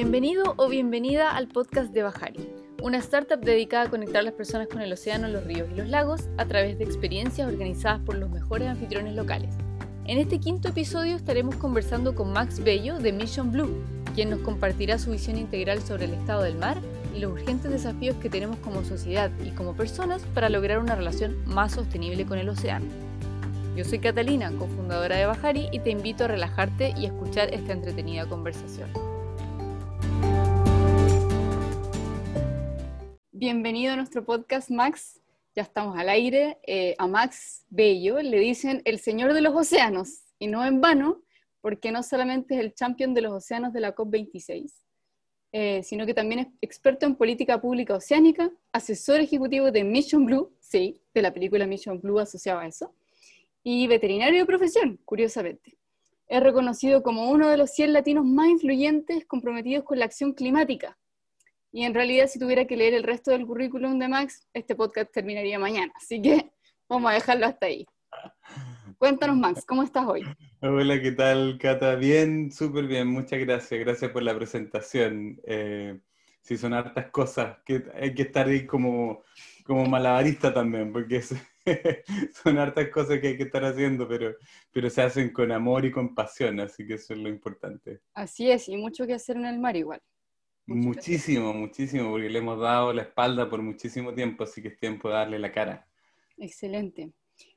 Bienvenido o bienvenida al podcast de Bajari, una startup dedicada a conectar a las personas con el océano, los ríos y los lagos a través de experiencias organizadas por los mejores anfitriones locales. En este quinto episodio estaremos conversando con Max Bello de Mission Blue, quien nos compartirá su visión integral sobre el estado del mar y los urgentes desafíos que tenemos como sociedad y como personas para lograr una relación más sostenible con el océano. Yo soy Catalina, cofundadora de Bajari, y te invito a relajarte y escuchar esta entretenida conversación. Bienvenido a nuestro podcast, Max. Ya estamos al aire. Eh, a Max Bello le dicen el señor de los océanos, y no en vano, porque no solamente es el champion de los océanos de la COP26, eh, sino que también es experto en política pública oceánica, asesor ejecutivo de Mission Blue, sí, de la película Mission Blue asociado a eso, y veterinario de profesión, curiosamente. Es reconocido como uno de los 100 latinos más influyentes comprometidos con la acción climática, y en realidad, si tuviera que leer el resto del currículum de Max, este podcast terminaría mañana. Así que vamos a dejarlo hasta ahí. Cuéntanos, Max, ¿cómo estás hoy? Hola, ¿qué tal, Cata? Bien, súper bien, muchas gracias. Gracias por la presentación. Eh, sí, son hartas cosas, que hay que estar ahí como, como malabarista también, porque son hartas cosas que hay que estar haciendo, pero, pero se hacen con amor y con pasión, así que eso es lo importante. Así es, y mucho que hacer en el mar igual. Muchísimo, muchísimo, porque le hemos dado la espalda por muchísimo tiempo, así que es tiempo de darle la cara. Excelente.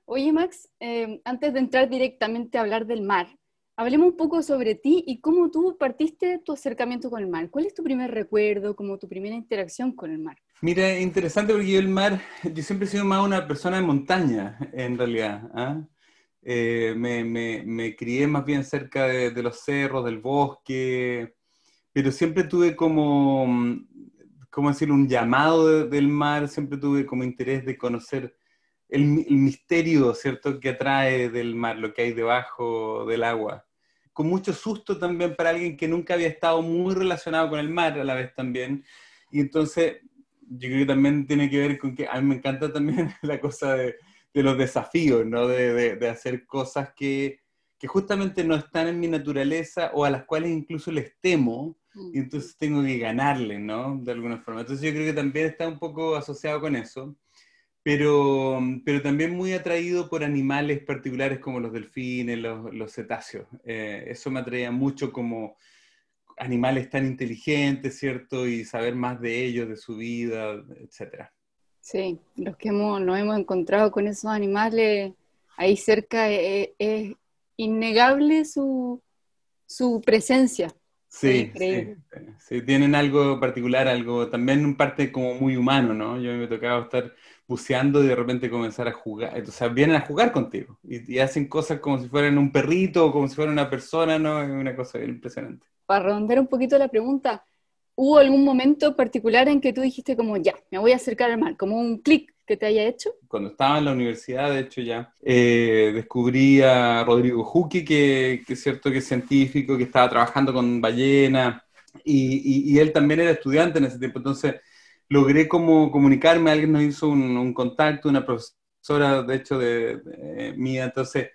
Oye, Max, eh, antes de entrar directamente a hablar del mar, hablemos un poco sobre ti y cómo tú partiste tu acercamiento con el mar. ¿Cuál es tu primer recuerdo, como tu primera interacción con el mar? Mira, interesante porque yo el mar, yo siempre he sido más una persona de montaña, en realidad. ¿ah? Eh, me, me, me, crié más bien cerca de, de los cerros, del bosque pero siempre tuve como, ¿cómo decir?, un llamado del mar, siempre tuve como interés de conocer el, misterio, ¿cierto?, que atrae del mar, lo que hay debajo del agua. Con mucho susto también para alguien que nunca había estado muy relacionado con el mar a la vez también. Y entonces, yo creo que también tiene que ver con que a mí me encanta también la cosa de, de los desafíos, ¿no? De, de, de hacer cosas que, que justamente no están en mi naturaleza o a las cuales incluso les temo, y entonces tengo que ganarle, ¿no? De alguna forma. Entonces yo creo que también está un poco asociado con eso, pero, pero también muy atraído por animales particulares como los delfines, los, los cetáceos. Eh, eso me atraía mucho como animales tan inteligentes, ¿cierto? Y saber más de ellos, de su vida, etc. Sí, los que hemos, nos hemos encontrado con esos animales ahí cerca, es, eh, es innegable su, su presencia. Sí, sí, tienen algo particular, algo también un parte como muy humano, ¿no? Yo me tocaba estar buceando y de repente comenzar a jugar, o sea, vienen a jugar contigo y, hacen cosas como si fueran un perrito o como si fueran una persona, ¿no? Es una cosa impresionante. Para redondear un poquito la pregunta, ¿hubo algún momento particular en que tú dijiste como, ya, me voy a acercar al mar, como un clic que te haya hecho? Cuando estaba en la universidad, de hecho ya, eh, descubrí a Rodrigo Juki, que, es cierto que es científico, que estaba trabajando con ballena, y, él también era estudiante en ese tiempo, entonces logré como comunicarme, alguien nos hizo un, contacto, una profesora, de hecho, de mía, entonces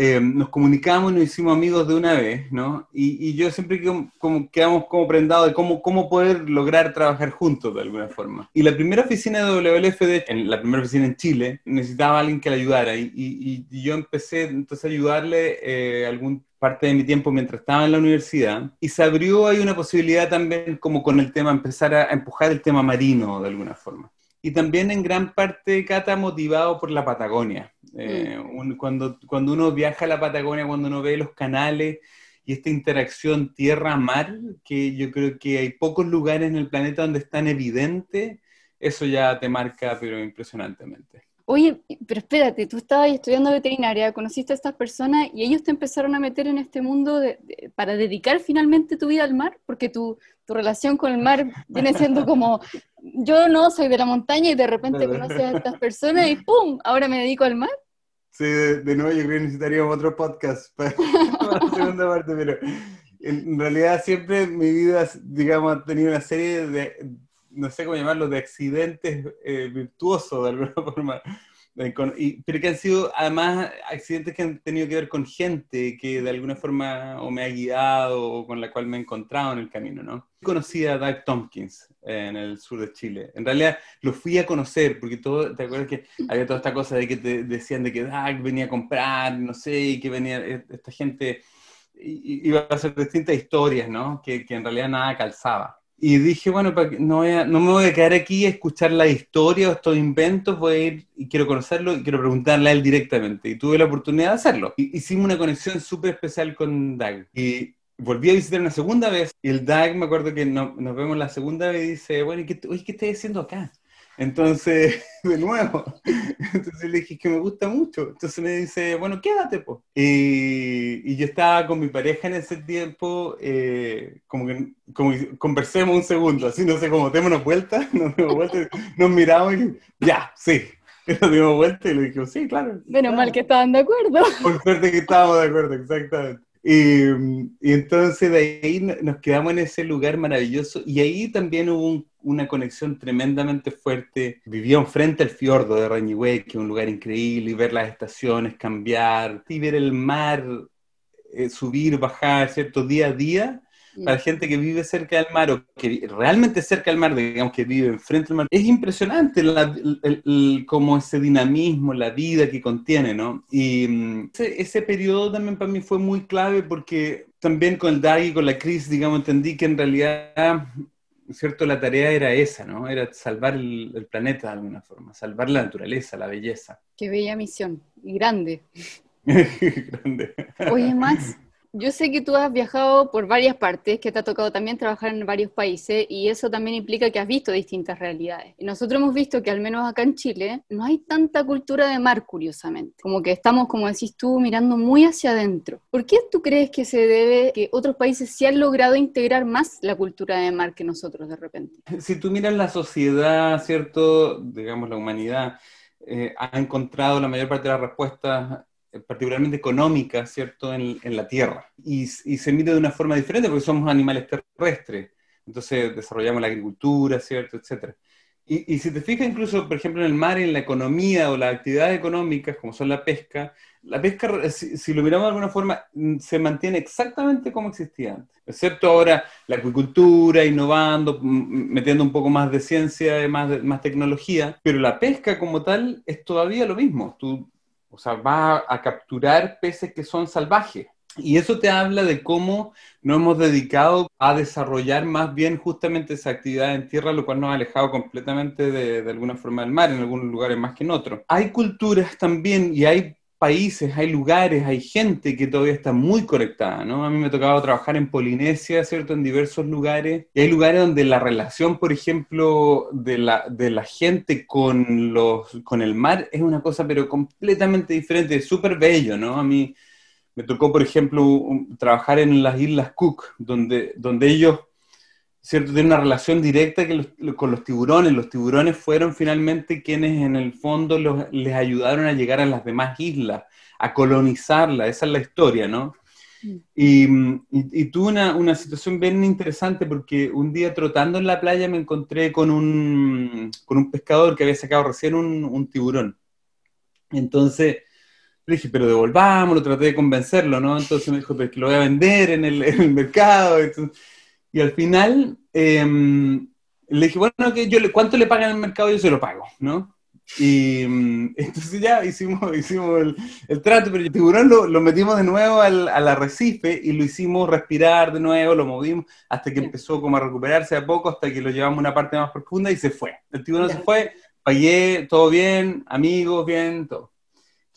eh, nos comunicamos y nos hicimos amigos de una vez, ¿no? Y, yo siempre como, quedamos como prendados de cómo, cómo poder lograr trabajar juntos de alguna forma. Y la primera oficina de WLF, de, en la primera oficina en Chile, necesitaba a alguien que la ayudara y, y, yo empecé entonces a ayudarle eh, algún parte de mi tiempo mientras estaba en la universidad y se abrió ahí una posibilidad también como con el tema, empezar a empujar el tema marino de alguna forma y también en gran parte, Cata, motivado por la Patagonia. Eh, mm. cuando, cuando uno viaja a la Patagonia, cuando uno ve los canales y esta interacción tierra-mar, que yo creo que hay pocos lugares en el planeta donde es tan evidente, eso ya te marca, pero impresionantemente. Oye, pero espérate, tú estabas estudiando veterinaria, conociste a estas personas y ellos te empezaron a meter en este mundo para dedicar finalmente tu vida al mar, porque tu, tu relación con el mar viene siendo como, yo no soy de la montaña y de repente conoces a estas personas y ¡pum! Ahora me dedico al mar. Sí, de, nuevo yo creo que necesitaríamos otro podcast para, la segunda parte, pero en realidad siempre mi vida, digamos, ha tenido una serie de no sé cómo llamarlo, de accidentes eh, virtuosos de alguna forma. pero que han sido además accidentes que han tenido que ver con gente que de alguna forma o me ha guiado o con la cual me he encontrado en el camino, ¿no? Conocí a Doug Tompkins en el sur de Chile. En realidad lo fui a conocer porque todo, ¿te acuerdas que había toda esta cosa de que te decían de que Doug venía a comprar, no sé, y que venía e, esta gente iba a hacer distintas historias, ¿no? Que, que en realidad nada calzaba. Y dije, bueno, no, no me voy a quedar aquí a escuchar la historia o estos inventos, voy a ir y quiero conocerlo y quiero preguntarle a él directamente. Y tuve la oportunidad de hacerlo. hicimos una conexión súper especial con Doug. Y volví a visitar una segunda vez y el Doug, me acuerdo que nos vemos la segunda vez y dice, bueno, ¿qué, oye, ¿qué estás haciendo acá? Entonces, de nuevo, entonces le dije que me gusta mucho. Entonces me dice, bueno, quédate, pues. Y, y, yo estaba con mi pareja en ese tiempo, eh, como, que, como conversemos un segundo, así, no sé, como démonos vuelta, nos dimos vuelta, nos miramos y ya, sí. Nos dimos vuelta y le dije, sí, claro. Menos mal que estaban de acuerdo. Por suerte que estábamos de acuerdo, exactamente. Y, y, entonces de ahí nos quedamos en ese lugar maravilloso y ahí también hubo un una conexión tremendamente fuerte. Vivían frente al fiordo de Rañihue, que es un lugar increíble, y ver las estaciones cambiar, y ver el mar eh, subir, bajar, ¿cierto? Día a día. Mm. Para gente que vive cerca del mar o que realmente cerca del mar, digamos que vive enfrente del mar, es impresionante como ese dinamismo, la vida que contiene, ¿no? Y mm, ese, ese periodo también para mí fue muy clave porque también con el DAG y con la crisis, digamos, entendí que en realidad ¿cierto? La tarea era esa, ¿no? Era salvar el, planeta de alguna forma, salvar la naturaleza, la belleza. Qué bella misión, y grande. grande. Oye, Max, yo sé que tú has viajado por varias partes, que te ha tocado también trabajar en varios países y eso también implica que has visto distintas realidades. Y nosotros hemos visto que al menos acá en Chile no hay tanta cultura de mar, curiosamente. Como que estamos, como decís tú, mirando muy hacia adentro. ¿Por qué tú crees que se debe que otros países sí han logrado integrar más la cultura de mar que nosotros de repente? Si tú miras la sociedad, ¿cierto? Digamos, la humanidad. Eh, ha encontrado la mayor parte de las respuestas particularmente económica, ¿cierto?, en, la Tierra. Y, se mide de una forma diferente porque somos animales terrestres. Entonces desarrollamos la agricultura, ¿cierto?, etcétera. Y, si te fijas incluso, por ejemplo, en el mar, en la economía o las actividades económicas, como son la pesca, la pesca, si, lo miramos de alguna forma, mm, se mantiene exactamente como existía antes. Excepto ahora la acuicultura, innovando, metiendo un poco más de ciencia, más, más tecnología, pero la pesca como tal es todavía lo mismo. Tú o sea, va a capturar peces que son salvajes. Y eso te habla de cómo nos hemos dedicado a desarrollar más bien justamente esa actividad en tierra, lo cual nos ha alejado completamente de, de alguna forma del mar, en algunos lugares más que en otros. Hay culturas también y hay países, hay lugares, hay gente que todavía está muy conectada, ¿no? A mí me ha tocado trabajar en Polinesia, ¿cierto? En diversos lugares. Y hay lugares donde la relación, por ejemplo, de la, de la gente con, los, con el mar es una cosa, pero completamente diferente, súper bello, ¿no? A mí me tocó, por ejemplo, trabajar en las Islas Cook, donde, donde ellos ¿cierto? Tiene una relación directa con los tiburones. Los tiburones fueron finalmente quienes en el fondo les ayudaron a llegar a las demás islas, a colonizarla. Esa es la historia, ¿no? Mm. Y, tuve una, situación bien interesante porque un día trotando en la playa me encontré con un, con un pescador que había sacado recién un, tiburón. Entonces le dije, pero devolvámoslo, traté de convencerlo, ¿no? Entonces me dijo, pero que lo voy a vender en el, en el mercado. Entonces, y al final em, le dije, bueno, que yo, ¿cuánto le pagan el mercado? Yo se lo pago, ¿no? Y em, entonces ya hicimos, hicimos el, trato, pero el tiburón lo, metimos de nuevo al, arrecife y lo hicimos respirar de nuevo, lo movimos hasta que empezó como a recuperarse a poco, hasta que lo llevamos a una parte más profunda y se fue. El tiburón se fue, pagué, todo bien, amigos, bien, todo.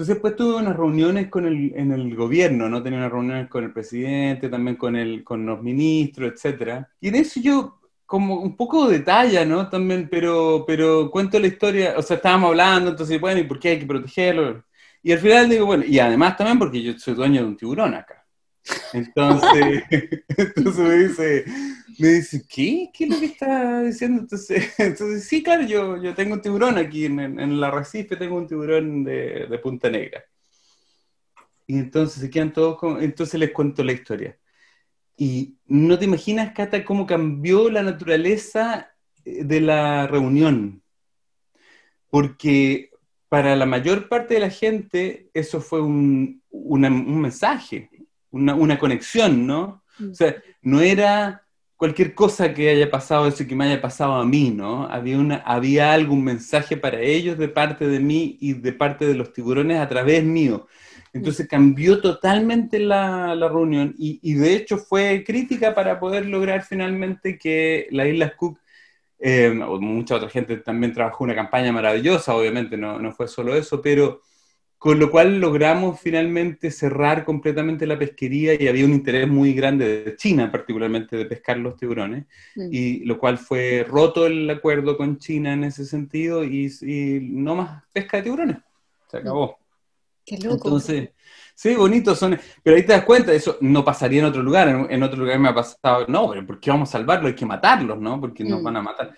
Entonces después tuve unas reuniones con el, en el gobierno, ¿no? Tenía unas reuniones con el presidente, también con, el, con los ministros, etcétera. Y en eso yo como un poco de detalle, ¿no? También, pero, pero cuento la historia, o sea, estábamos hablando, entonces, bueno, ¿y por qué hay que protegerlo? Y al final digo, bueno, y además también porque yo soy dueño de un tiburón acá. Entonces, entonces me dice, me dice, ¿qué? ¿Qué es lo que está diciendo? Entonces, entonces sí, claro, yo, yo tengo un tiburón aquí en, en la Recife, tengo un tiburón de, de, Punta Negra. Y entonces se quedan todos con, entonces les cuento la historia. Y no te imaginas, Cata, cómo cambió la naturaleza eh, de la reunión. Porque para la mayor parte de la gente eso fue un, un mensaje, una, una, conexión, ¿no? O sea, no era cualquier cosa que haya pasado, eso que me haya pasado a mí, ¿no? Había, una, había algún mensaje para ellos de parte de mí y de parte de los tiburones a través mío. Entonces cambió totalmente la, la reunión y, y, de hecho fue crítica para poder lograr finalmente que las Islas Cook, eh, mucha otra gente también trabajó una campaña maravillosa, obviamente, no, no fue solo eso, pero con lo cual logramos finalmente cerrar completamente la pesquería y había un interés muy grande de China, particularmente de pescar los tiburones, mm. y lo cual fue roto el acuerdo con China en ese sentido y, no más pesca de tiburones. Se acabó. Qué loco. Entonces, sí, bonitos son, pero ahí te das cuenta, eso no pasaría en otro lugar, en, otro lugar me ha pasado, no, pero ¿por qué vamos a salvarlo? Hay que matarlos, ¿no? Porque nos mm. van a matar.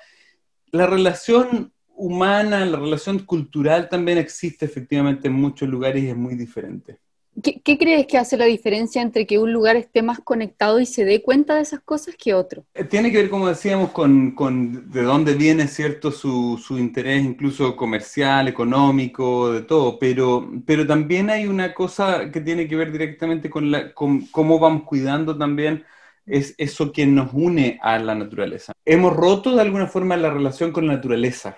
La relación humana, la relación cultural también existe efectivamente en muchos lugares y es muy diferente. ¿Qué, crees que hace la diferencia entre que un lugar esté más conectado y se dé cuenta de esas cosas que otro? Eh, tiene que ver, como decíamos, con, con de dónde viene cierto su, su, interés, incluso comercial, económico, de todo, pero, pero también hay una cosa que tiene que ver directamente con, la, con cómo vamos cuidando también es eso que nos une a la naturaleza. Hemos roto de alguna forma la relación con la naturaleza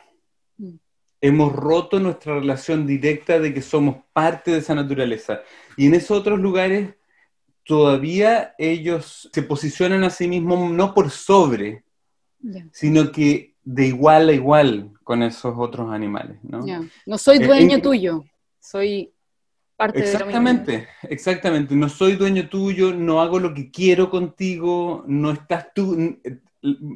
hemos roto nuestra relación directa de que somos parte de esa naturaleza. Y en esos otros lugares todavía ellos se posicionan a sí mismos no por sobre, sino que de igual a igual con esos otros animales. No, no soy eh, dueño tuyo, soy parte exactamente, de Exactamente, exactamente. No soy dueño tuyo, no hago lo que quiero contigo, no estás tú,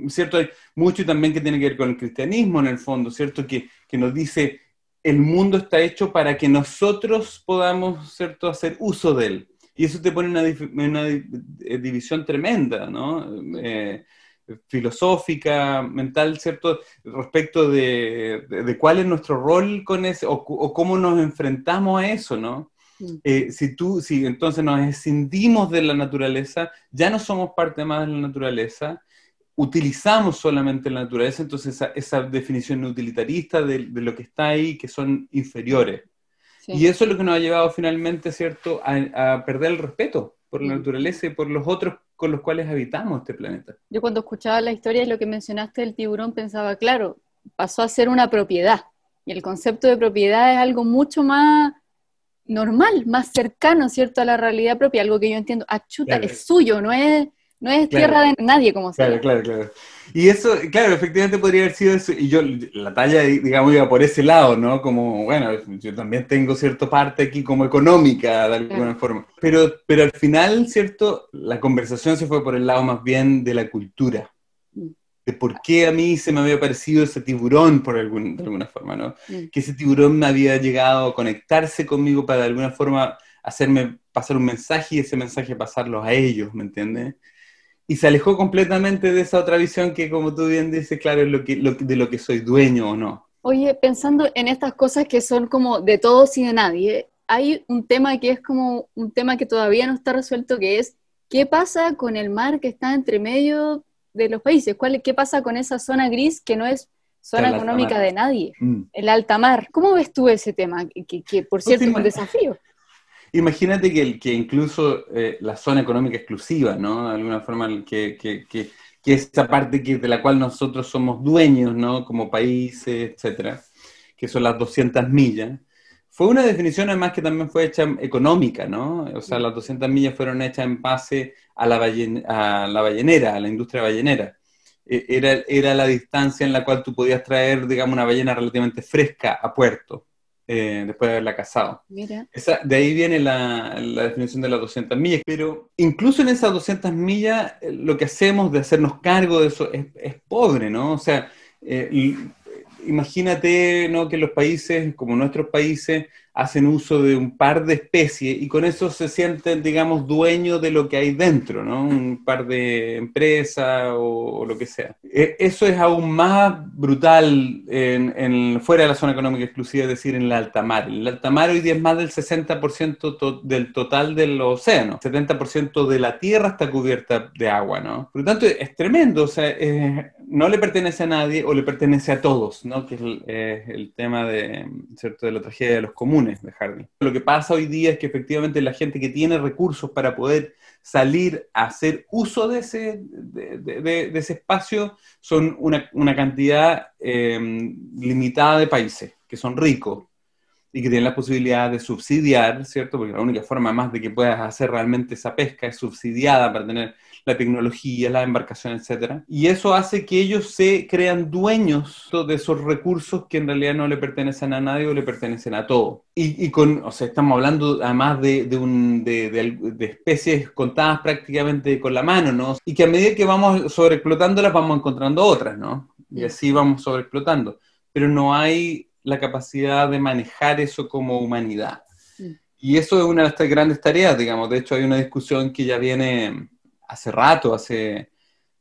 ¿cierto? Hay mucho también que tiene que ver con el cristianismo en el fondo, ¿cierto? Que, que nos dice, el mundo está hecho para que nosotros podamos, ¿cierto?, hacer uso de él. Y eso te pone una, una eh, división tremenda, ¿no? Eh, filosófica, mental, ¿cierto? Respecto de, de, cuál es nuestro rol con ese, o, o cómo nos enfrentamos a eso, ¿no? Mm. Eh, si tú, si entonces nos escindimos de la naturaleza, ya no somos parte más de la naturaleza, utilizamos solamente la naturaleza, entonces esa, esa definición utilitarista de, de, lo que está ahí, que son inferiores. Y eso es lo que nos ha llevado finalmente, ¿cierto?, a, a perder el respeto por la naturaleza y por los otros con los cuales habitamos este planeta. Yo cuando escuchaba la historia y lo que mencionaste del tiburón pensaba, claro, pasó a ser una propiedad. Y el concepto de propiedad es algo mucho más normal, más cercano, ¿cierto?, a la realidad propia, algo que yo entiendo, achuta, ah, es suyo, no es no es tierra de nadie, como se Claro, claro, claro. Y eso, claro, efectivamente podría haber sido eso. Y yo, la talla, digamos, iba por ese lado, ¿no? Como, bueno, yo también tengo cierta parte aquí como económica, de alguna forma. Pero, pero al final, ¿cierto? La conversación se fue por el lado más bien de la cultura. Mm. De por qué a mí se me había parecido ese tiburón, por algún, de alguna forma, ¿no? Mm. Que ese tiburón me había llegado a conectarse conmigo para de alguna forma hacerme pasar un mensaje y ese mensaje pasarlo a ellos, ¿me entiendes? Y se alejó completamente de esa otra visión que, como tú bien dices, claro, es lo que, de lo que soy dueño o no. Oye, pensando en estas cosas que son como de todos y de nadie, hay un tema que es como un tema que todavía no está resuelto, que es qué pasa con el mar que está entre medio de los países, ¿Cuál, qué pasa con esa zona gris que no es zona económica de nadie, mm. el alta mar. ¿Cómo ves tú ese tema? Que, que por cierto es un desafío. Imagínate que, que incluso eh, la zona económica exclusiva, ¿no? De alguna forma, que, que, que, que esa parte que, de la cual nosotros somos dueños, ¿no? Como países, etcétera, que son las 200 millas, fue una definición además que también fue hecha económica, ¿no? O sea, las 200 millas fueron hechas en base a la, a la ballenera, a la industria ballenera. E, era, era la distancia en la cual tú podías traer, digamos, una ballena relativamente fresca a puerto. Eh, después de haberla casado. de ahí viene la, definición de las 200 millas, pero incluso en esas 200 millas eh, lo que hacemos de hacernos cargo de eso es, pobre, ¿no? O sea, eh, imagínate ¿no? que los países, como nuestros países, hacen uso de un par de especies y con eso se sienten, digamos, dueños de lo que hay dentro, ¿no? Un par de empresas o, lo que sea. E, eso es aún más brutal en, fuera de la zona económica exclusiva, es decir, en la alta mar. El alta mar hoy día es más del 60% del total del océano. 70% de la tierra está cubierta de agua, ¿no? Por lo tanto, es tremendo, o sea, no le pertenece a nadie o le pertenece a todos, ¿no? Que es el, tema de, ¿cierto? de la tragedia de los comunes de Hardy. Lo que pasa hoy día es que efectivamente la gente que tiene recursos para poder salir a hacer uso de ese, de, ese espacio son una, cantidad em, limitada de países que son ricos y que tienen la posibilidad de subsidiar, ¿cierto? Porque la única forma más de que puedas hacer realmente esa pesca es subsidiada para tener la tecnología, la embarcación, etc. Y eso hace que ellos se crean dueños de esos recursos que en realidad no le pertenecen a nadie o le pertenecen a todo. Y, con, o sea, estamos hablando además de, de, un, de, de, especies contadas prácticamente con la mano, ¿no? Y que a medida que vamos sobreexplotándolas vamos encontrando otras, ¿no? Y así vamos sobreexplotando. Pero no hay la capacidad de manejar eso como humanidad. Y eso es una de las grandes tareas, digamos. De hecho, hay una discusión que ya viene hace rato, hace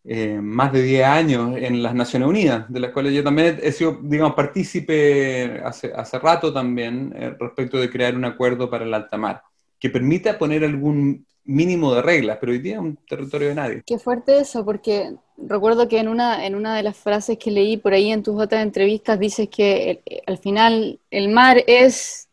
eh, más de 10 años en las Naciones Unidas, de las cuales yo también he sido, digamos, partícipe hace, hace rato también eh, respecto de crear un acuerdo para el alta mar, que permita poner algún mínimo de reglas, pero hoy día es un territorio de nadie. Qué fuerte eso, porque recuerdo que en una, en una de las frases que leí por ahí en tus otras entrevistas dices que al final el mar es,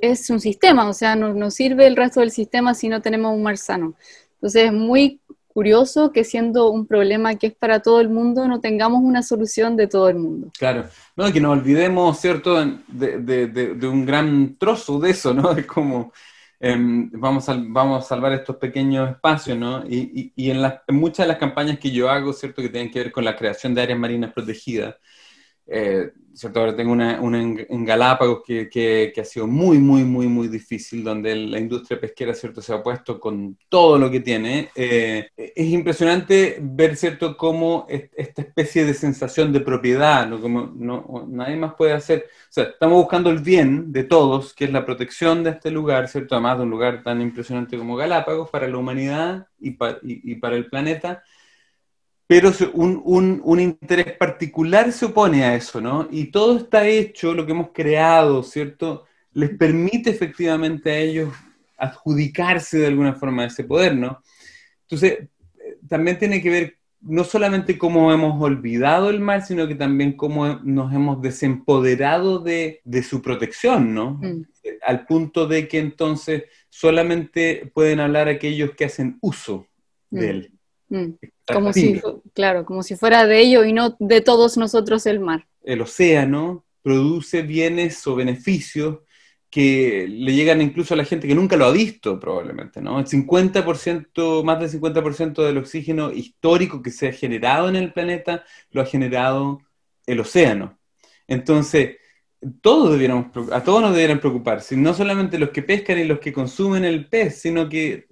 es un sistema, o sea, no nos sirve el resto del sistema si no tenemos un mar sano. Entonces es muy curioso que siendo un problema que es para todo el mundo, no tengamos una solución de todo el mundo. Claro, no, que nos olvidemos, ¿cierto?, de, de, de, un gran trozo de eso, ¿no? Es como, em, vamos, a, vamos a salvar estos pequeños espacios, ¿no? Y, y, en, las, en muchas de las campañas que yo hago, ¿cierto?, que tienen que ver con la creación de áreas marinas protegidas, eh, ¿cierto? Ahora tengo una, en, Galápagos que, ha sido muy, muy, muy, muy difícil, donde la industria pesquera, ¿cierto? Se ha puesto con todo lo que tiene. Eh, es impresionante ver, ¿cierto?, cómo esta especie de sensación de propiedad, ¿no? Como no, nadie más puede hacer. O sea, estamos buscando el bien de todos, que es la protección de este lugar, ¿cierto? Además de un lugar tan impresionante como Galápagos para la humanidad y, y para el planeta pero un, un, interés particular se opone a eso, ¿no? Y todo está hecho, lo que hemos creado, ¿cierto? Les permite efectivamente a ellos adjudicarse de alguna forma ese poder, ¿no? Entonces, también tiene que ver no solamente cómo hemos olvidado el mar, sino que también cómo nos hemos desempoderado de, de su protección, ¿no? Mm. Al punto de que entonces solamente pueden hablar aquellos que hacen uso de mm. él. Mm. Como si, claro, como si fuera de ello y no de todos nosotros el mar. El océano produce bienes o beneficios que le llegan incluso a la gente que nunca lo ha visto probablemente, ¿no? El 50%, más del 50% del oxígeno histórico que se ha generado en el planeta lo ha generado el océano. Entonces, todos debiéramos, a todos nos debieran preocupar, no solamente los que pescan y los que consumen el pez, sino que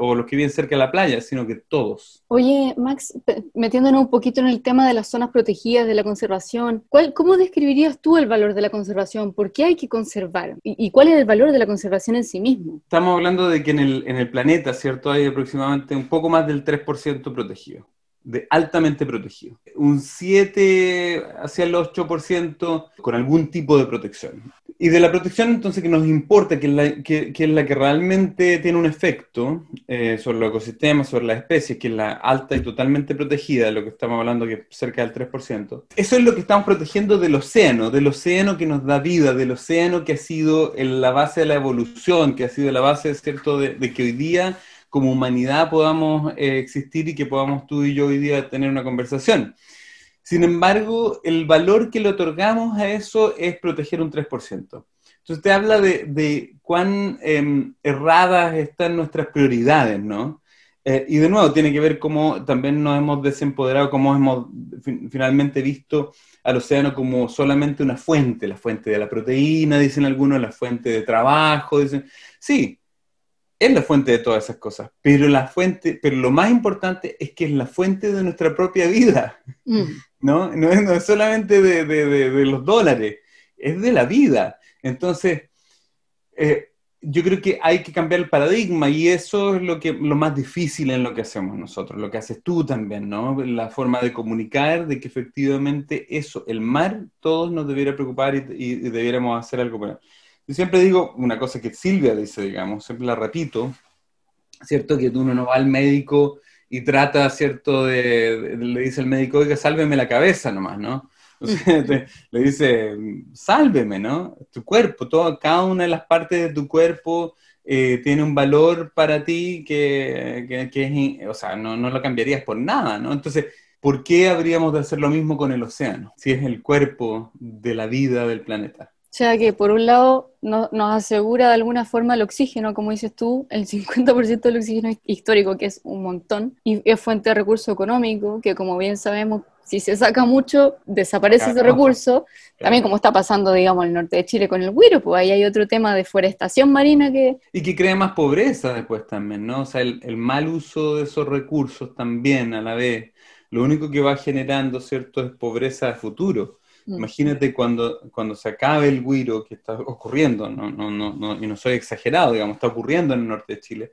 o los que viven cerca de la playa, sino que todos. Oye, Max, metiéndonos un poquito en el tema de las zonas protegidas, de la conservación, ¿cuál, ¿cómo describirías tú el valor de la conservación? ¿Por qué hay que conservar? ¿Y, cuál es el valor de la conservación en sí mismo? Estamos hablando de que en el, en el planeta, ¿cierto? Hay aproximadamente un poco más del 3% protegido de altamente protegido. Un 7 hacia el 8% con algún tipo de protección. Y de la protección entonces que nos importa, que es la que, es la que realmente tiene un efecto eh, sobre los ecosistemas, sobre las especies, que es la alta y totalmente protegida, de lo que estamos hablando que es cerca del 3%. Eso es lo que estamos protegiendo del océano, del océano que nos da vida, del océano que ha sido la base de la evolución, que ha sido la base, ¿cierto?, de, de que hoy día como humanidad podamos eh, existir y que podamos tú y yo hoy día tener una conversación. Sin embargo, el valor que le otorgamos a eso es proteger un 3%. Entonces te habla de, cuán em, erradas están nuestras prioridades, ¿no? Eh, y de nuevo, tiene que ver cómo también nos hemos desempoderado, cómo hemos finalmente visto al océano como solamente una fuente, la fuente de la proteína, dicen algunos, la fuente de trabajo, dicen, sí, es la fuente de todas esas cosas, pero la fuente, pero lo más importante es que es la fuente de nuestra propia vida, mm. ¿no? No es, solamente de, los dólares, es de la vida. Entonces, eh, yo creo que hay que cambiar el paradigma y eso es lo, que, lo más difícil en lo que hacemos nosotros, lo que haces tú también, ¿no? La forma de comunicar de que efectivamente eso, el mar, todos nos debiera preocupar y, debiéramos hacer algo por Yo siempre digo una cosa que Silvia dice, digamos, siempre la repito, ¿cierto? Que uno no va al médico y trata, ¿cierto? De, le dice al médico, oiga, sálveme la cabeza nomás, ¿no? le dice, sálveme, ¿no? Tu cuerpo, todo, cada una de las partes de tu cuerpo eh, tiene un valor para ti que, es, o sea, no, no, lo cambiarías por nada, ¿no? Entonces, ¿por qué habríamos de hacer lo mismo con el océano? Si es el cuerpo de la vida del planeta. O sea que por un lado nos asegura de alguna forma el oxígeno, como dices tú, el 50% del oxígeno histórico, que es un montón, y es fuente de recurso económico, que como bien sabemos si se saca mucho, desaparece ese recurso. También como está pasando, digamos, en el norte de Chile con el güiro, pues ahí hay otro tema de forestación marina que... Y que crea más pobreza después también, ¿no? O sea, el, mal uso de esos recursos también a la vez. Lo único que va generando, ¿cierto?, es pobreza de futuro. Mm. Imagínate cuando, cuando se acabe el güiro que está ocurriendo, no, no, no, y no soy exagerado, digamos, está ocurriendo en el norte de Chile.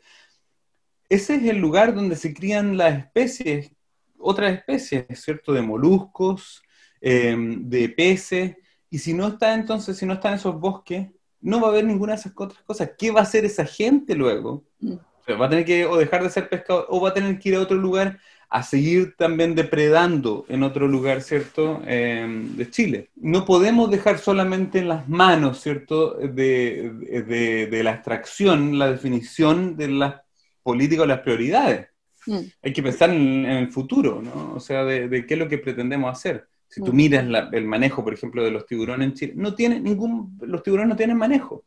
Ese es el lugar donde se crían las especies otras especies, ¿cierto? De moluscos, em, de peces, y si no está entonces, si no está en esos bosques, no va a haber ninguna de esas otras cosas. ¿Qué va a hacer esa gente luego? Mm. va a tener que o dejar de ser pescador o va a tener que ir a otro lugar a seguir también depredando en otro lugar, ¿cierto?, em, de Chile. No podemos dejar solamente en las manos, ¿cierto?, de, de la extracción, la definición de las políticas o las prioridades. Mm. Hay que pensar en, el futuro, ¿no? O sea, de, qué es lo que pretendemos hacer. Si tú mm. miras el manejo, por ejemplo, de los tiburones en Chile, no tiene ningún, los tiburones no tienen manejo.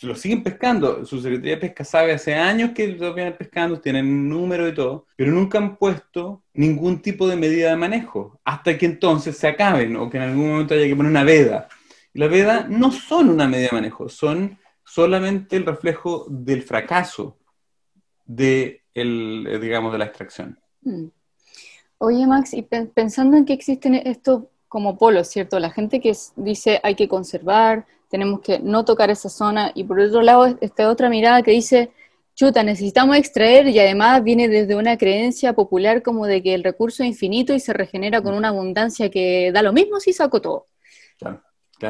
Los siguen pescando. Su Secretaría de Pesca sabe hace años que los vienen pescando, tienen número y todo, pero nunca han puesto ningún tipo de medida de manejo, hasta que entonces se acaben o que en algún momento haya que poner una veda. Y la veda no son una medida de manejo, son solamente el reflejo del fracaso de el, eh, digamos, de la extracción. Mm. Oye, Max, y pensando en que existen estos como polos, ¿cierto? La gente que dice hay que conservar, tenemos que no tocar esa zona, y por otro lado, esta otra mirada que dice, chuta, necesitamos extraer, y además viene desde una creencia popular como de que el recurso es infinito y se regenera con una abundancia que da lo mismo si saco todo. Claro.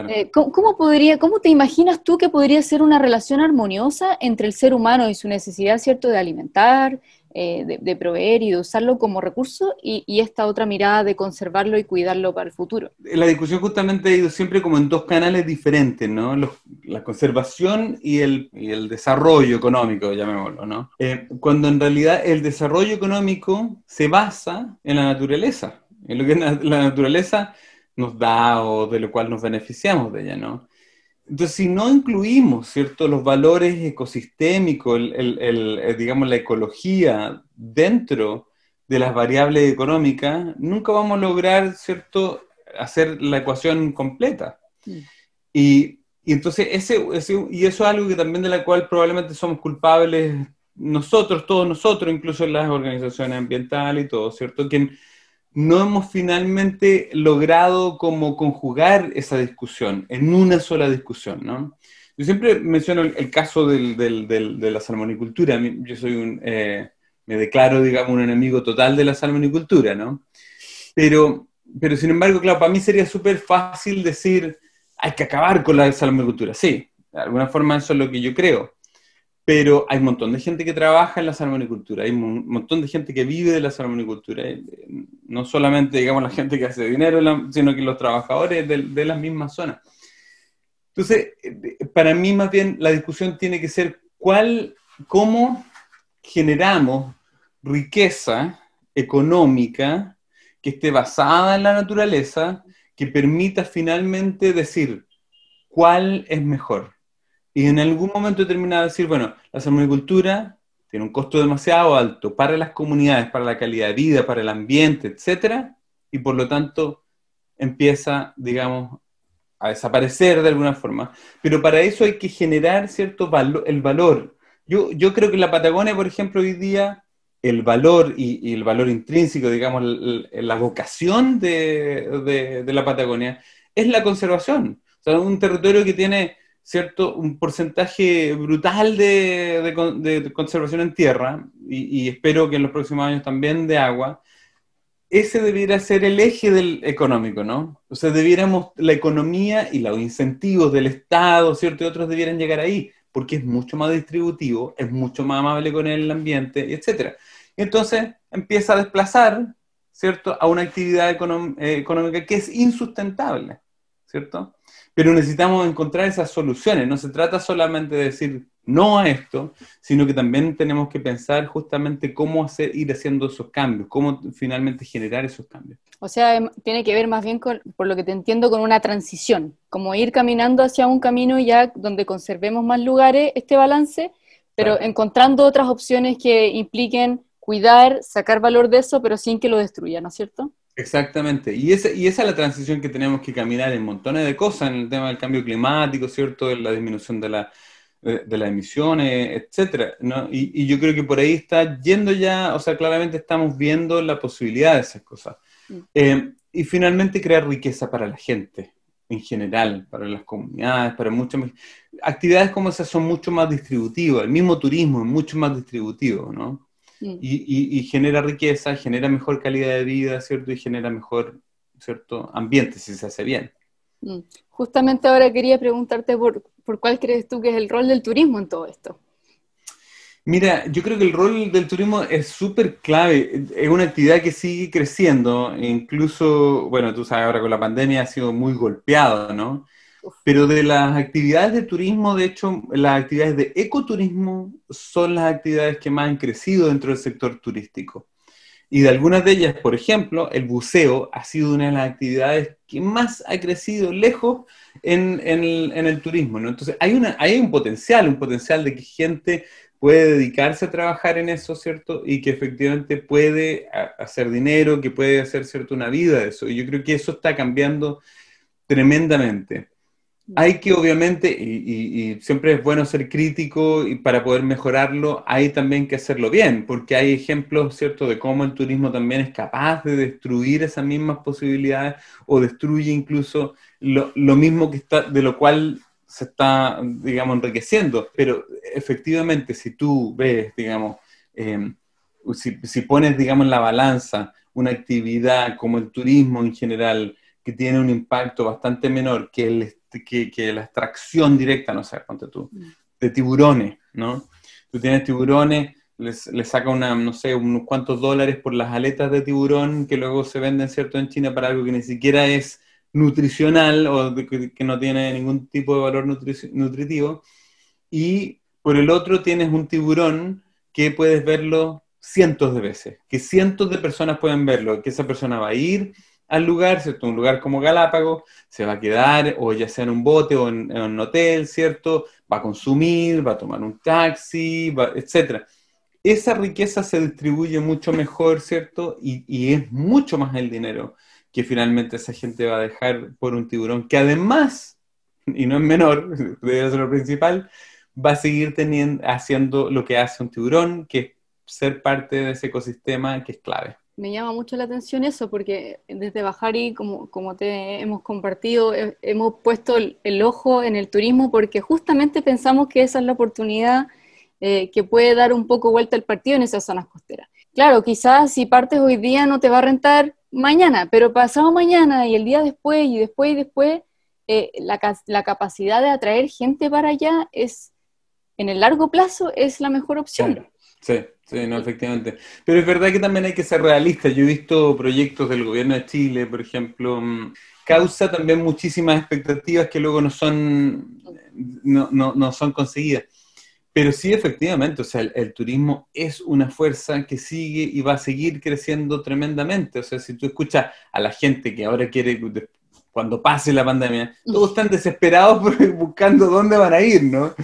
Eh, ¿cómo, podría, ¿Cómo te imaginas tú que podría ser una relación armoniosa entre el ser humano y su necesidad, ¿cierto?, de alimentar, eh, de, proveer y de usarlo como recurso y, esta otra mirada de conservarlo y cuidarlo para el futuro? La discusión justamente ha ido siempre como en dos canales diferentes, ¿no? la conservación y el, el, desarrollo económico, llamémoslo, ¿no? Eh, cuando en realidad el desarrollo económico se basa en la naturaleza, en lo que la naturaleza nos da o de lo cual nos beneficiamos de ella, ¿no? Entonces, si no incluimos, ¿cierto?, los valores ecosistémicos, el, eh, digamos, la ecología dentro de las variables económicas, nunca vamos a lograr, ¿cierto?, hacer la ecuación completa. Y, y, entonces, ese, y eso es algo que también de la cual probablemente somos culpables nosotros, todos nosotros, incluso las organizaciones ambientales y todo, ¿cierto? Que no hemos finalmente logrado como conjugar esa discusión en una sola discusión, ¿no? Yo siempre menciono el, caso de la salmonicultura. Yo soy un, eh, me declaro, digamos, un enemigo total de la salmonicultura, ¿no? Pero, pero sin embargo, claro, para mí sería súper fácil decir, hay que acabar con la salmonicultura. Sí, de alguna forma eso es lo que yo creo pero hay un montón de gente que trabaja en la salmonicultura, hay un montón de gente que vive de la salmonicultura, eh, no solamente, digamos, la gente que hace dinero, sino que los trabajadores de, las mismas zonas. Entonces, eh, para mí más bien la discusión tiene que ser cuál, cómo generamos riqueza económica que esté basada en la naturaleza, que permita finalmente decir cuál es mejor y en algún momento termina de decir, bueno, la salmonicultura tiene un costo demasiado alto para las comunidades, para la calidad de vida, para el ambiente, etcétera, y por lo tanto empieza, digamos, a desaparecer de alguna forma. Pero para eso hay que generar cierto valor, el valor. Yo, yo creo que en la Patagonia, por ejemplo, hoy día el valor y, el valor intrínseco, digamos, la vocación de, de, de, la Patagonia es la conservación. O sea, un territorio que tiene ¿cierto? Un porcentaje brutal de, conservación en tierra, y, espero que en los próximos años también de agua, ese debiera ser el eje del económico, ¿no? O sea, debiéramos, la economía y los incentivos del Estado, ¿cierto? Y otros debieran llegar ahí, porque es mucho más distributivo, es mucho más amable con el ambiente, etc. Y entonces empieza a desplazar, ¿cierto?, a una actividad eh, económica que es insustentable, ¿cierto? Pero necesitamos encontrar esas soluciones. No se trata solamente de decir no a esto, sino que también tenemos que pensar justamente cómo hacer, ir haciendo esos cambios, cómo finalmente generar esos cambios. O sea, em, tiene que ver más bien, con, por lo que te entiendo, con una transición, como ir caminando hacia un camino ya donde conservemos más lugares, este balance, pero encontrando otras opciones que impliquen cuidar, sacar valor de eso, pero sin que lo destruya, ¿no es cierto? Exactamente, y, esa, y esa es la transición que tenemos que caminar en montones de cosas, en el tema del cambio climático, ¿cierto? En la disminución de, la, de, las emisiones, etcétera, ¿no? Y, yo creo que por ahí está yendo ya, o sea, claramente estamos viendo la posibilidad de esas cosas. Mm. Eh, y finalmente crear riqueza para la gente en general, para las comunidades, para muchas... Actividades como esas son mucho más distributivas, el mismo turismo es mucho más distributivo, ¿no? Y, genera riqueza, genera mejor calidad de vida, ¿cierto? Y genera mejor, ¿cierto? Ambiente, si se hace bien. Mm. Justamente ahora quería preguntarte por, por cuál crees tú que es el rol del turismo en todo esto. Mira, yo creo que el rol del turismo es súper clave. Es una actividad que sigue creciendo. Incluso, bueno, tú sabes, ahora con la pandemia ha sido muy golpeado, ¿no? Pero de las actividades de turismo, de hecho, las actividades de ecoturismo son las actividades que más han crecido dentro del sector turístico. Y de algunas de ellas, por ejemplo, el buceo ha sido una de las actividades que más ha crecido lejos en, el, turismo. Entonces, hay, una, hay un potencial, un potencial de que gente puede dedicarse a trabajar en eso, ¿cierto? Y que efectivamente puede hacer dinero, que puede hacer, ¿cierto?, una vida de eso. Y yo creo que eso está cambiando tremendamente. Hay que obviamente, y, siempre es bueno ser crítico y para poder mejorarlo, hay también que hacerlo bien, porque hay ejemplos, ¿cierto?, de cómo el turismo también es capaz de destruir esas mismas posibilidades o destruye incluso lo, mismo que está, de lo cual se está, digamos, enriqueciendo. Pero efectivamente, si tú ves, digamos, em, si, si pones, digamos, en la balanza una actividad como el turismo en general, que tiene un impacto bastante menor que el que, la extracción directa, no sé, ponte tú, de tiburones, ¿no? Tú tienes tiburones, les, les saca una, no sé, unos cuantos dólares por las aletas de tiburón que luego se venden, ¿cierto?, en China para algo que ni siquiera es nutricional o que, no tiene ningún tipo de valor nutritivo. Y por el otro tienes un tiburón que puedes verlo cientos de veces, que cientos de personas pueden verlo, que esa persona va a ir, al lugar, ¿cierto? Un lugar como Galápagos, se va a quedar o ya sea en un bote o en, un hotel, ¿cierto? Va a consumir, va a tomar un taxi, va, etc. Esa riqueza se distribuye mucho mejor, ¿cierto? Y, es mucho más el dinero que finalmente esa gente va a dejar por un tiburón, que además, y no es menor, debe ser lo principal, va a seguir teniendo, haciendo lo que hace un tiburón, que es ser parte de ese ecosistema que es clave me llama mucho la atención eso, porque desde Bajari, como, como te hemos compartido, hemos puesto el, ojo en el turismo porque justamente pensamos que esa es la oportunidad eh, que puede dar un poco vuelta el partido en esas zonas costeras. Claro, quizás si partes hoy día no te va a rentar mañana, pero pasado mañana y el día después y después y después, eh, la, la capacidad de atraer gente para allá es, en el largo plazo, es la mejor opción. Sí, sí, no, efectivamente. Pero es verdad que también hay que ser realista. Yo he visto proyectos del gobierno de Chile, por ejemplo, mm, causa también muchísimas expectativas que luego no son, no, no, no son conseguidas. Pero sí, efectivamente, o sea, el, turismo es una fuerza que sigue y va a seguir creciendo tremendamente. O sea, si tú escuchas a la gente que ahora quiere, cuando pase la pandemia, todos están desesperados buscando dónde van a ir, ¿no?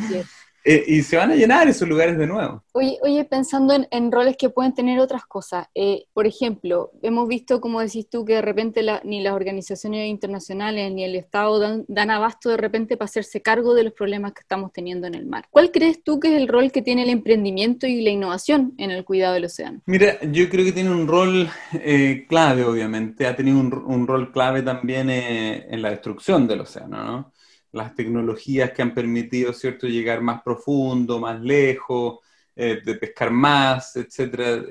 Eh, y se van a llenar esos lugares de nuevo. Oye, oye pensando en, roles que pueden tener otras cosas, eh, por ejemplo, hemos visto, como decís tú, que de repente ni las organizaciones internacionales ni el Estado dan, abasto de repente para hacerse cargo de los problemas que estamos teniendo en el mar. ¿Cuál crees tú que es el rol que tiene el emprendimiento y la innovación en el cuidado del océano? Mira, yo creo que tiene un rol eh, clave, obviamente, ha tenido un, rol clave también en la destrucción del océano, ¿no? Las tecnologías que han permitido, ¿cierto?, llegar más profundo, más lejos, eh, de pescar más, etcétera.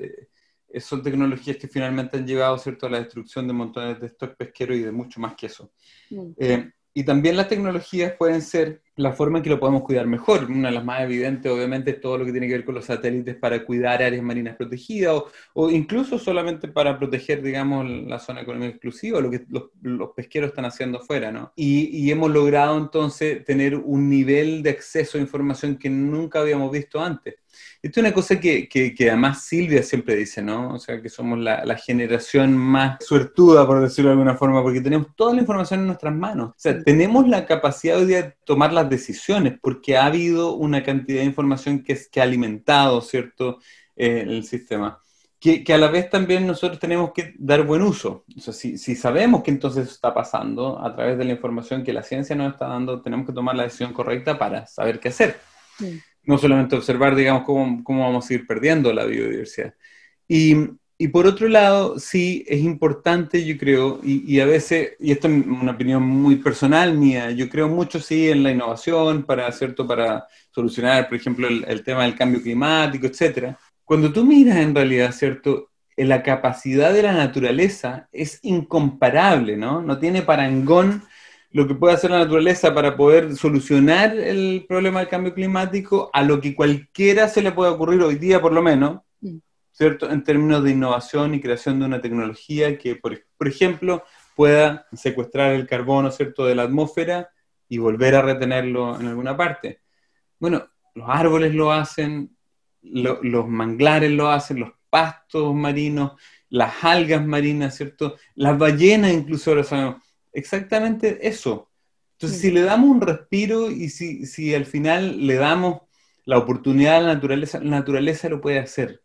Eh, son tecnologías que finalmente han llevado, ¿cierto?, a la destrucción de montones de stocks pesqueros y de mucho más que eso. Mm. Eh, y también las tecnologías pueden ser la forma en que lo podemos cuidar mejor. Una de las más evidentes, obviamente, es todo lo que tiene que ver con los satélites para cuidar áreas marinas protegidas o, incluso solamente para proteger, digamos, la zona económica exclusiva, lo que los, pesqueros están haciendo afuera, ¿no? Y, y, hemos logrado entonces tener un nivel de acceso a información que nunca habíamos visto antes. Esto es una cosa que, que, además Silvia siempre dice, ¿no? O sea, que somos la, la, generación más suertuda, por decirlo de alguna forma, porque tenemos toda la información en nuestras manos. O sea, tenemos la capacidad hoy de tomar las decisiones, porque ha habido una cantidad de información que, que ha alimentado, ¿cierto?, eh, el sistema. Que, que, a la vez también nosotros tenemos que dar buen uso. O sea, si, si, sabemos que entonces está pasando a través de la información que la ciencia nos está dando, tenemos que tomar la decisión correcta para saber qué hacer. Sí no solamente observar, digamos, cómo, cómo vamos a ir perdiendo la biodiversidad. Y, y, por otro lado, sí es importante, yo creo, y, a veces, y esto es una opinión muy personal mía, yo creo mucho, sí, en la innovación para, ¿cierto? para solucionar, por ejemplo, el, tema del cambio climático, etc. Cuando tú miras en realidad, ¿cierto? La capacidad de la naturaleza es incomparable, ¿no? No tiene parangón lo que puede hacer la naturaleza para poder solucionar el problema del cambio climático a lo que cualquiera se le puede ocurrir hoy día, por lo menos, mm. ¿cierto? En términos de innovación y creación de una tecnología que, por, ejemplo, pueda secuestrar el carbono, ¿cierto?, de la atmósfera y volver a retenerlo en alguna parte. Bueno, los árboles lo hacen, los manglares lo hacen, los pastos marinos, las algas marinas, ¿cierto? Las ballenas incluso ahora sabemos exactamente eso. Entonces, si le damos un respiro y si, si al final le damos la oportunidad a la naturaleza, la naturaleza lo puede hacer.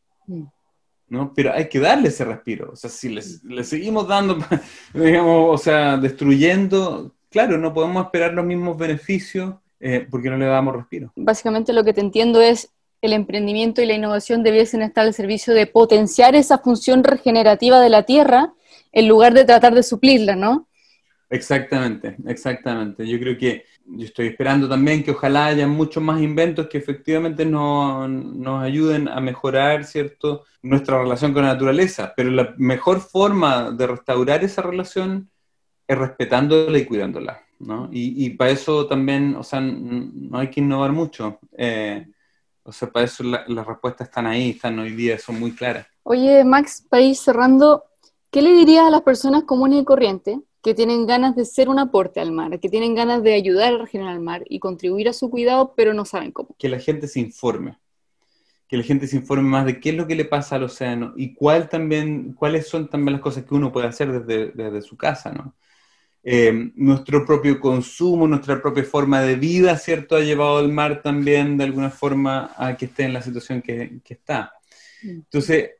¿no? Pero hay que darle ese respiro. O sea, si le, seguimos dando, digamos, o sea, destruyendo, claro, no podemos esperar los mismos beneficios eh, porque no le damos respiro. Básicamente lo que te entiendo es el emprendimiento y la innovación debiesen estar al servicio de potenciar esa función regenerativa de la tierra en lugar de tratar de suplirla, ¿no? Exactamente, exactamente. Yo creo que yo estoy esperando también que ojalá haya muchos más inventos que efectivamente nos, nos ayuden a mejorar, ¿cierto?, nuestra relación con la naturaleza. Pero la mejor forma de restaurar esa relación es respetándola y cuidándola, ¿no? Y, y para eso también, o sea, no hay que innovar mucho. Eh, o sea, para eso las respuestas están ahí, están hoy día, son muy claras. Oye, Max, para ir cerrando, ¿qué le dirías a las personas comunes y corrientes que tienen ganas de ser un aporte al mar, que tienen ganas de ayudar a regenerar el mar y contribuir a su cuidado, pero no saben cómo. Que la gente se informe, que la gente se informe más de qué es lo que le pasa al océano y cuál también, cuáles son también las cosas que uno puede hacer desde, desde su casa, ¿no? Eh, nuestro propio consumo, nuestra propia forma de vida, ¿cierto? Ha llevado al mar también de alguna forma a que esté en la situación que, que está. Mm. Entonces,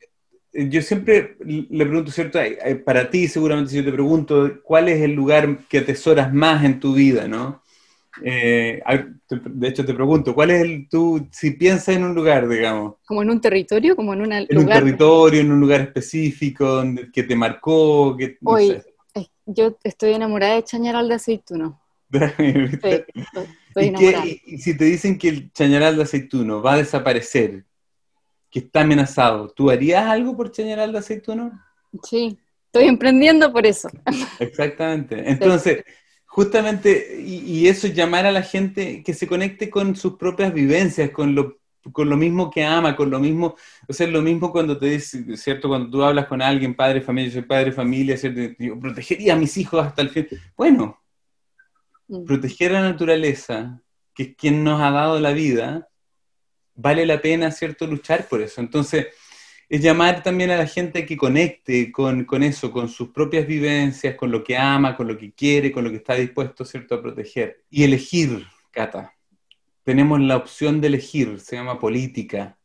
yo siempre le pregunto, ¿cierto? Para ti, seguramente, si yo te pregunto, ¿cuál es el lugar que atesoras más en tu vida, no? Eh, de hecho, te pregunto, ¿cuál es el, tú, si piensas en un lugar, digamos? ¿Como en un territorio? ¿Como en, una en un territorio, en un lugar específico, que te marcó? Que, Hoy, yo estoy enamorada de Chañaral de Aceituno. ¿Y, si te dicen que el Chañaral de Aceituno va a desaparecer, que está amenazado, ¿tú harías algo por Chañaral de Aceituno? Sí, estoy emprendiendo por eso. Exactamente. Entonces, justamente, y, eso es llamar a la gente que se conecte con sus propias vivencias, con lo, con lo mismo que ama, con lo mismo, o sea, lo mismo cuando te dices, ¿cierto? Cuando tú hablas con alguien, padre, familia, yo soy padre, familia, ¿cierto? Yo protegería a mis hijos hasta el fin. Bueno, mm. proteger a la naturaleza, que es quien nos ha dado la vida, vale la pena, ¿cierto?, luchar por eso. Entonces, es llamar también a la gente que conecte con, eso, con sus propias vivencias, con lo que ama, con lo que quiere, con lo que está dispuesto, ¿cierto?, a proteger. Y elegir, Cata. Tenemos la opción de elegir, se llama política.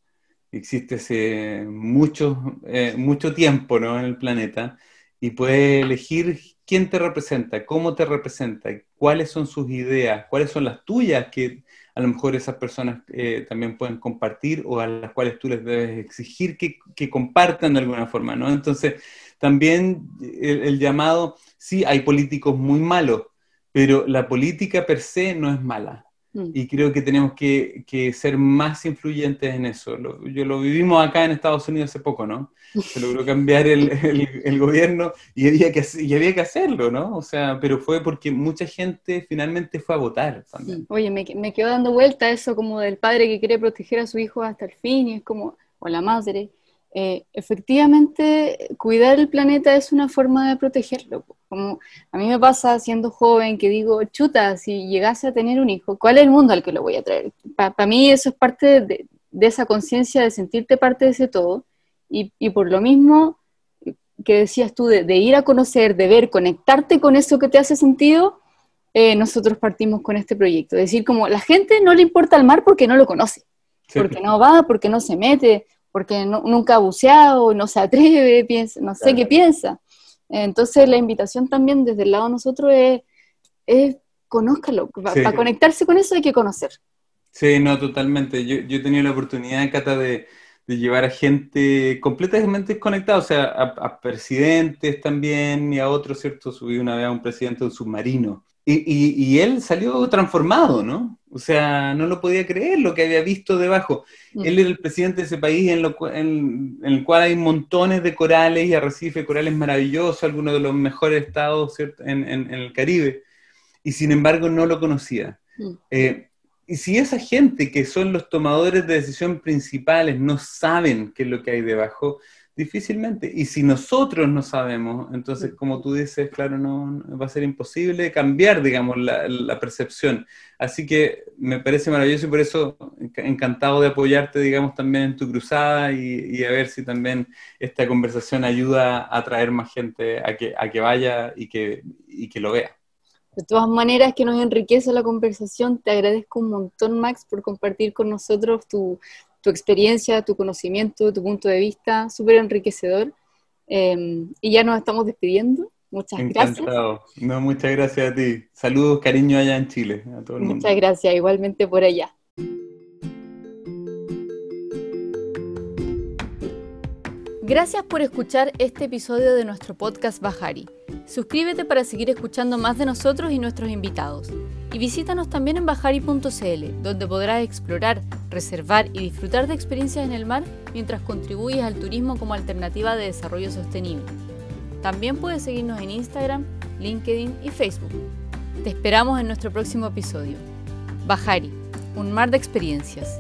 Existe hace mucho, eh, mucho tiempo ¿no? en el planeta y puedes elegir quién te representa, cómo te representa, cuáles son sus ideas, cuáles son las tuyas que a lo mejor esas personas eh, también pueden compartir o a las cuales tú les debes exigir que, que compartan de alguna forma, ¿no? Entonces, también el, llamado, sí, hay políticos muy malos, pero la política per se no es mala. Mm. Y creo que tenemos que, que, ser más influyentes en eso. Lo, yo lo vivimos acá en Estados Unidos hace poco, ¿no? Se logró cambiar el, el, gobierno y había, que, y había que hacerlo, ¿no? O sea, pero fue porque mucha gente finalmente fue a votar también. Oye, me, me quedó dando vuelta eso como del padre que quiere proteger a su hijo hasta el fin y es como, o la madre. Eh, efectivamente, cuidar el planeta es una forma de protegerlo. Como a mí me pasa siendo joven que digo, chuta, si llegase a tener un hijo, ¿cuál es el mundo al que lo voy a traer? Para mí eso es parte de, esa conciencia de sentirte parte de ese todo. Y, por lo mismo que decías tú, de, ir a conocer, de ver, conectarte con eso que te hace sentido, eh, nosotros partimos con este proyecto. Es decir, como la gente no le importa el mar porque no lo conoce, porque no va, porque no se mete, porque nunca ha buceado, no se atreve, piensa, no sé qué piensa. Entonces la invitación también desde el lado de nosotros es, es conózcalo, para conectarse con eso hay que conocer. Sí, no, totalmente. Yo, yo he tenido la oportunidad, Cata, de, de llevar a gente completamente desconectada, o sea, a, presidentes también y a otros, ¿cierto? Subí una vez a un presidente de un submarino. Y, y, él salió transformado, ¿no? O sea, no lo podía creer lo que había visto debajo. Mm. Él era el presidente de ese país en, lo, en, el cual hay montones de corales y arrecifes corales maravillosos, algunos de los mejores estados ¿cierto? En, en, el Caribe. Y sin embargo no lo conocía. Mm. Eh, y si esa gente que son los tomadores de decisión principales no saben qué es lo que hay debajo, difícilmente. Y si nosotros no sabemos, entonces, como tú dices, claro, no, va a ser imposible cambiar, digamos, la, percepción. Así que me parece maravilloso y por eso encantado de apoyarte, digamos, también en tu cruzada y, a ver si también esta conversación ayuda a atraer más gente a que, a que vaya y que, y que lo vea. De todas maneras, que nos enriquece la conversación. Te agradezco un montón, Max, por compartir con nosotros tu, experiencia, tu conocimiento, tu punto de vista, súper enriquecedor. Em, y ya nos estamos despidiendo. Muchas Encantado. gracias. No, muchas gracias a ti. Saludos, cariño allá en Chile, a todo el mundo. Muchas gracias, igualmente por allá. Gracias por escuchar este episodio de nuestro podcast Bajari. Suscríbete para seguir escuchando más de nosotros y nuestros invitados. Y visítanos también en bajari.cl, donde podrás explorar, reservar y disfrutar de experiencias en el mar mientras contribuyes al turismo como alternativa de desarrollo sostenible. También puedes seguirnos en Instagram, LinkedIn y Facebook. Te esperamos en nuestro próximo episodio. Bajari, un mar de experiencias.